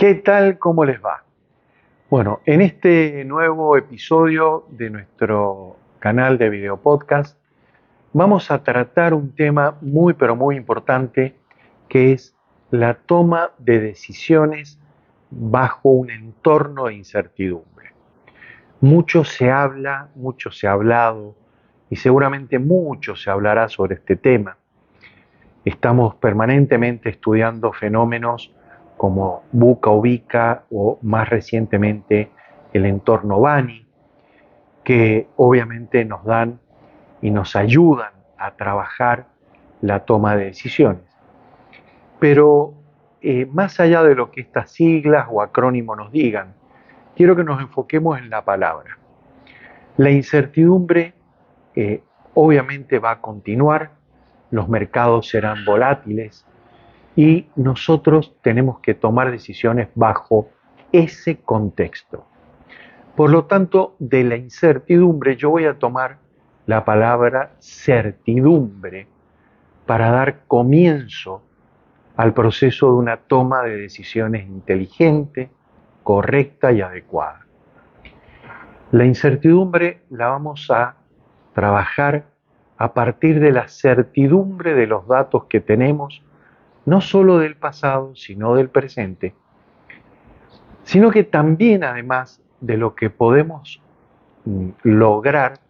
¿Qué tal? ¿Cómo les va? Bueno, en este nuevo episodio de nuestro canal de video podcast vamos a tratar un tema muy pero muy importante que es la toma de decisiones bajo un entorno de incertidumbre. Mucho se habla, mucho se ha hablado y seguramente mucho se hablará sobre este tema. Estamos permanentemente estudiando fenómenos como Buca Ubica o más recientemente el entorno Bani, que obviamente nos dan y nos ayudan a trabajar la toma de decisiones. Pero eh, más allá de lo que estas siglas o acrónimos nos digan, quiero que nos enfoquemos en la palabra. La incertidumbre eh, obviamente va a continuar, los mercados serán volátiles y nosotros tenemos que tomar decisiones bajo ese contexto. Por lo tanto, de la incertidumbre yo voy a tomar la palabra certidumbre para dar comienzo al proceso de una toma de decisiones inteligente, correcta y adecuada. La incertidumbre la vamos a trabajar a partir de la certidumbre de los datos que tenemos, no solo del pasado, sino del presente, sino que también además de lo que podemos mm, lograr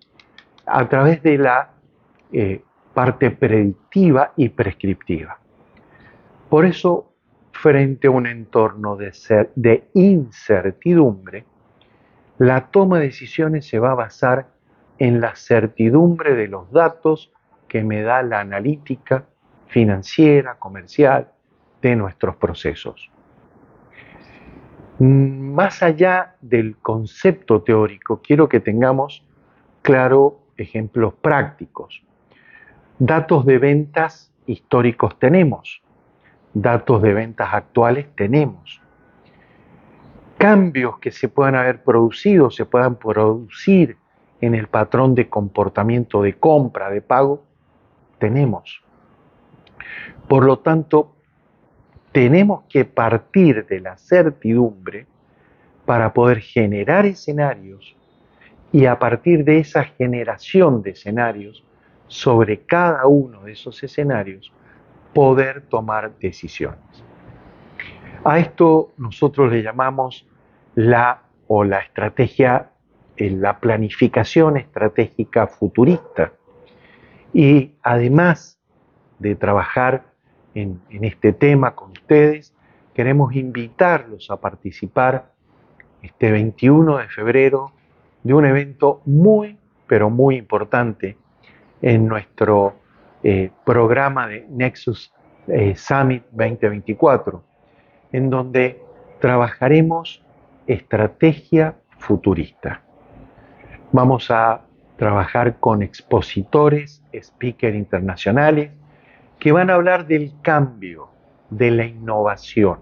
a través de la eh, parte predictiva y prescriptiva. Por eso, frente a un entorno de, de incertidumbre, la toma de decisiones se va a basar en la certidumbre de los datos que me da la analítica financiera, comercial de nuestros procesos. Más allá del concepto teórico, quiero que tengamos claro ejemplos prácticos. Datos de ventas históricos tenemos, datos de ventas actuales tenemos. Cambios que se puedan haber producido, se puedan producir en el patrón de comportamiento de compra, de pago, tenemos. Por lo tanto, tenemos que partir de la certidumbre para poder generar escenarios y a partir de esa generación de escenarios, sobre cada uno de esos escenarios, poder tomar decisiones. A esto nosotros le llamamos la o la estrategia, eh, la planificación estratégica futurista. Y además de trabajar en, este tema con ustedes, queremos invitarlos a participar este 21 de febrero de un evento muy, pero muy importante en nuestro eh, programa de Nexus eh, Summit 2024, en donde trabajaremos estrategia futurista. Vamos a trabajar con expositores, speakers internacionales, que van a hablar del cambio, de la innovación,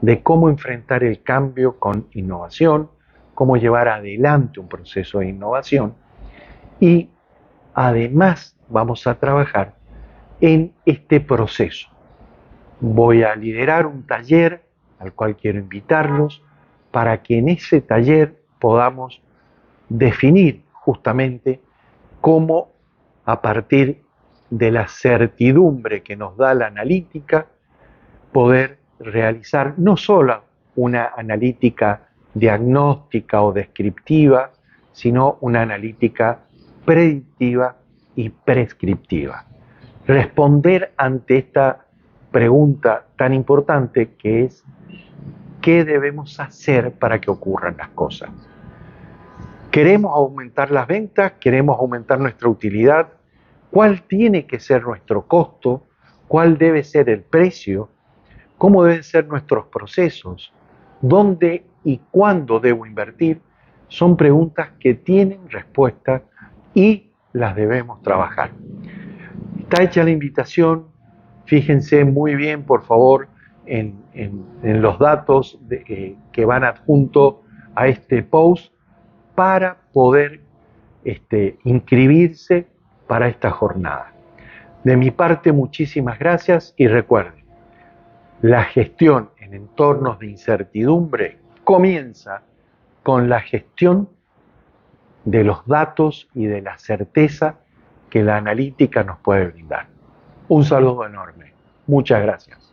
de cómo enfrentar el cambio con innovación, cómo llevar adelante un proceso de innovación y además vamos a trabajar en este proceso. Voy a liderar un taller al cual quiero invitarlos para que en ese taller podamos definir justamente cómo a partir de la certidumbre que nos da la analítica, poder realizar no solo una analítica diagnóstica o descriptiva, sino una analítica predictiva y prescriptiva. Responder ante esta pregunta tan importante que es ¿qué debemos hacer para que ocurran las cosas? ¿Queremos aumentar las ventas? ¿Queremos aumentar nuestra utilidad? ¿Cuál tiene que ser nuestro costo? ¿Cuál debe ser el precio? ¿Cómo deben ser nuestros procesos? ¿Dónde y cuándo debo invertir? Son preguntas que tienen respuesta y las debemos trabajar. Está hecha la invitación, fíjense muy bien, por favor, en, los datos eh, que van adjunto a este post para poder este, inscribirse para esta jornada. De mi parte, muchísimas gracias y recuerden, la gestión en en entornos de incertidumbre comienza con la gestión de los datos y de la certeza que la analítica nos puede brindar. Un saludo enorme. Muchas gracias.